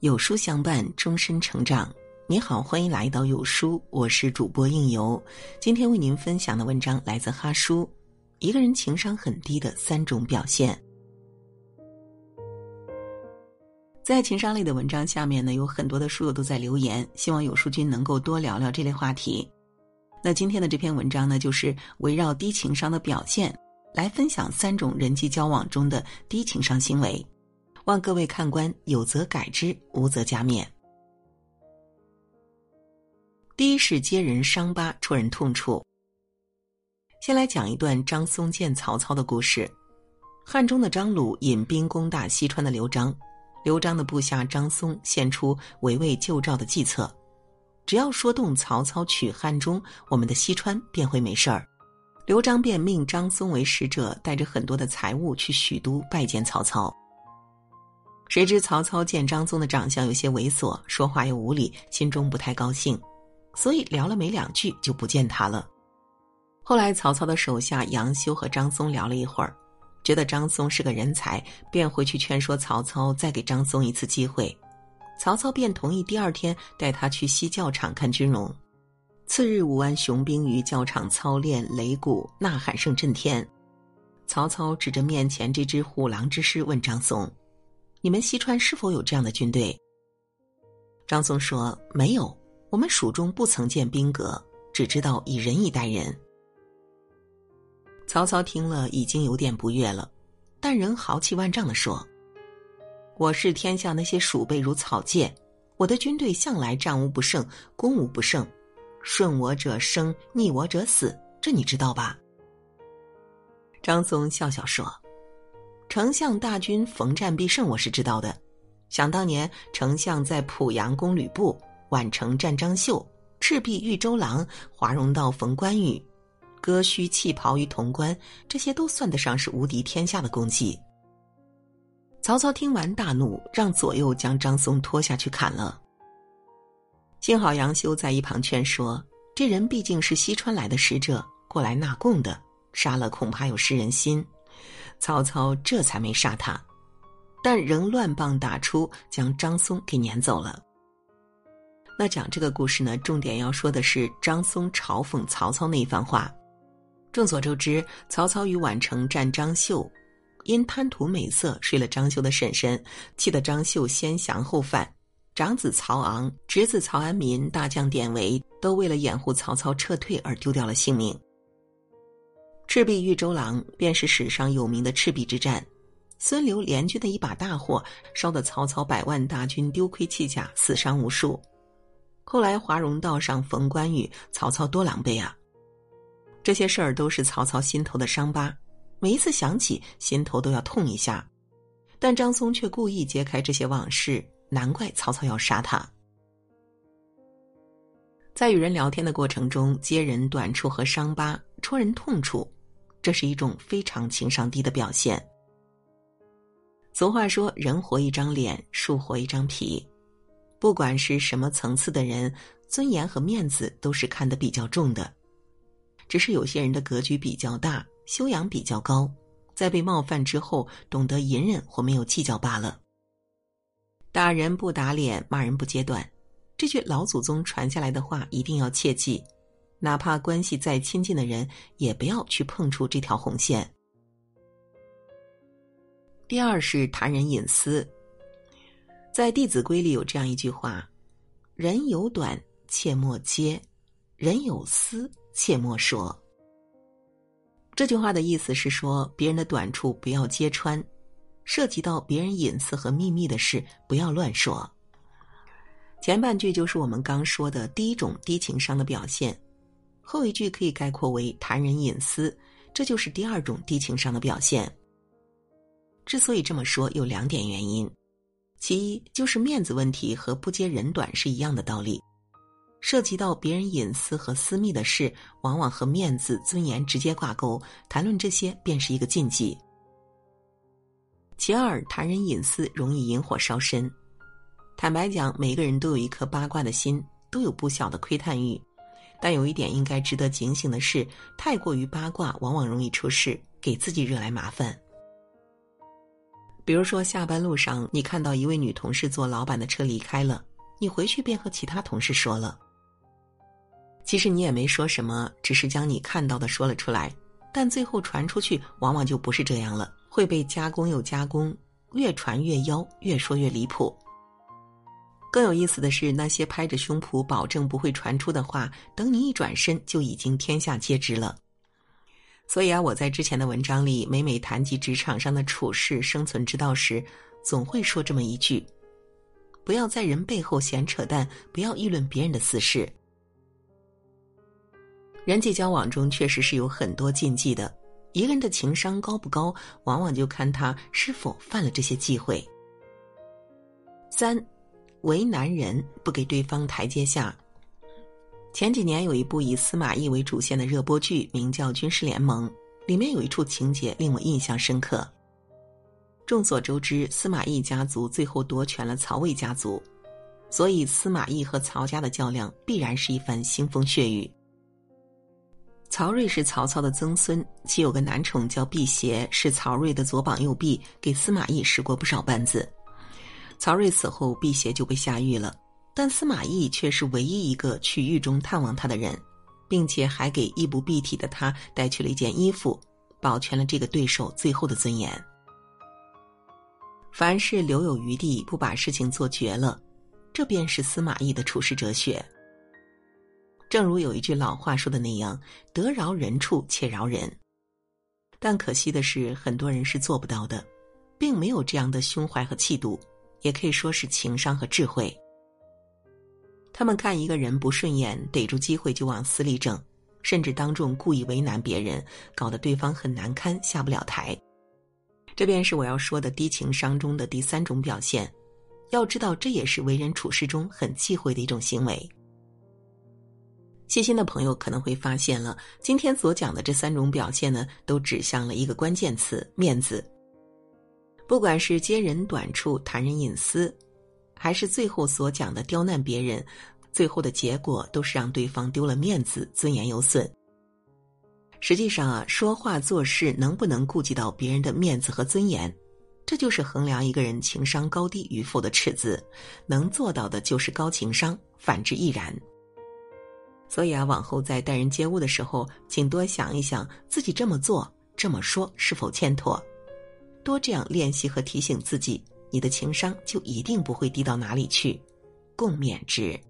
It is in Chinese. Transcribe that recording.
有书相伴，终身成长。你好，欢迎来到有书，我是主播应由。今天为您分享的文章来自哈书。一个人情商很低的三种表现。在情商类的文章下面呢，有很多的书友都在留言，希望有书君能够多聊聊这类话题。那今天的这篇文章呢，就是围绕低情商的表现，来分享三种人际交往中的低情商行为。望各位看官有则改之，无则加勉。第一是揭人伤疤，戳人痛处。先来讲一段张松见曹操的故事。汉中的张鲁引兵攻打西川的刘璋，刘璋的部下张松献出围魏救赵的计策：只要说动曹操取汉中，我们的西川便会没事儿。刘璋便命张松为使者，带着很多的财物去许都拜见曹操。谁知曹操见张松的长相有些猥琐，说话又无礼，心中不太高兴，所以聊了没两句就不见他了。后来曹操的手下杨修和张松聊了一会儿，觉得张松是个人才，便回去劝说曹操再给张松一次机会。曹操便同意第二天带他去西教场看军容。次日，五万雄兵于教场操练擂鼓，呐喊声震天。曹操指着面前这只虎狼之师问张松。你们西川是否有这样的军队？张松说：“没有，我们蜀中不曾见兵革，只知道以仁义待人。”曹操听了已经有点不悦了，但仍豪气万丈的说：“我视天下那些鼠辈如草芥，我的军队向来战无不胜，攻无不胜，顺我者生，逆我者死，这你知道吧？”张松笑笑说。丞相大军逢战必胜，我是知道的。想当年，丞相在濮阳攻吕布，宛城战张绣，赤壁遇周郎，华容道逢关羽，割须弃袍于潼关，这些都算得上是无敌天下的功绩。曹操听完大怒，让左右将张松拖下去砍了。幸好杨修在一旁劝说：“这人毕竟是西川来的使者，过来纳贡的，杀了恐怕有失人心。”曹操这才没杀他，但仍乱棒打出，将张松给撵走了。那讲这个故事呢，重点要说的是张松嘲讽曹操那一番话。众所周知，曹操与宛城战张绣，因贪图美色睡了张绣的婶婶，气得张绣先降后犯。长子曹昂、侄子曹安民、大将典韦都为了掩护曹操撤退而丢掉了性命。赤壁遇周郎便是史上有名的赤壁之战，孙刘联军的一把大火，烧得曹操百万大军丢盔弃甲，死伤无数。后来华容道上逢关羽，曹操多狼狈啊！这些事儿都是曹操心头的伤疤，每一次想起，心头都要痛一下。但张松却故意揭开这些往事，难怪曹操要杀他。在与人聊天的过程中，揭人短处和伤疤，戳人痛处。这是一种非常情商低的表现。俗话说：“人活一张脸，树活一张皮。”不管是什么层次的人，尊严和面子都是看得比较重的。只是有些人的格局比较大，修养比较高，在被冒犯之后，懂得隐忍或没有计较罢了。打人不打脸，骂人不揭短，这句老祖宗传下来的话，一定要切记。哪怕关系再亲近的人，也不要去碰触这条红线。第二是谈人隐私，在《弟子规》里有这样一句话：“人有短，切莫揭；人有私，切莫说。”这句话的意思是说，别人的短处不要揭穿，涉及到别人隐私和秘密的事，不要乱说。前半句就是我们刚说的第一种低情商的表现。后一句可以概括为谈人隐私，这就是第二种低情商的表现。之所以这么说，有两点原因：其一就是面子问题和不揭人短是一样的道理，涉及到别人隐私和私密的事，往往和面子、尊严直接挂钩，谈论这些便是一个禁忌。其二，谈人隐私容易引火烧身。坦白讲，每个人都有一颗八卦的心，都有不小的窥探欲。但有一点应该值得警醒的是，太过于八卦往往容易出事，给自己惹来麻烦。比如说，下班路上你看到一位女同事坐老板的车离开了，你回去便和其他同事说了。其实你也没说什么，只是将你看到的说了出来，但最后传出去，往往就不是这样了，会被加工又加工，越传越妖，越说越离谱。更有意思的是，那些拍着胸脯保证不会传出的话，等你一转身，就已经天下皆知了。所以啊，我在之前的文章里，每每谈及职场上的处事、生存之道时，总会说这么一句：不要在人背后闲扯淡，不要议论别人的私事。人际交往中确实是有很多禁忌的，一个人的情商高不高，往往就看他是否犯了这些忌讳。三，为难人，不给对方台阶下。前几年有一部以司马懿为主线的热播剧，名叫《军事联盟》，里面有一处情节令我印象深刻。众所周知，司马懿家族最后夺权了曹魏家族，所以司马懿和曹家的较量必然是一番腥风血雨。曹睿是曹操的曾孙，其有个男宠叫辟邪，是曹睿的左膀右臂，给司马懿使过不少绊子。曹睿死后，辟邪就被下狱了。但司马懿却是唯一一个去狱中探望他的人，并且还给衣不蔽体的他带去了一件衣服，保全了这个对手最后的尊严。凡事留有余地，不把事情做绝了，这便是司马懿的处世哲学。正如有一句老话说的那样：“得饶人处且饶人。”但可惜的是，很多人是做不到的，并没有这样的胸怀和气度，也可以说是情商和智慧。他们看一个人不顺眼，逮住机会就往死里整，甚至当众故意为难别人，搞得对方很难堪，下不了台。这便是我要说的低情商中的第三种表现。要知道，这也是为人处事中很忌讳的一种行为。细心的朋友可能会发现了，今天所讲的这三种表现呢，都指向了一个关键词——面子。不管是揭人短处、谈人隐私。还是最后所讲的刁难别人，最后的结果都是让对方丢了面子，尊严有损。实际上啊，说话做事能不能顾及到别人的面子和尊严，这就是衡量一个人情商高低与否的尺子。能做到的就是高情商，反之亦然。所以啊，往后在待人接物的时候，请多想一想自己这么做、这么说是否欠妥，多这样练习和提醒自己。你的情商就一定不会低到哪里去，共勉之。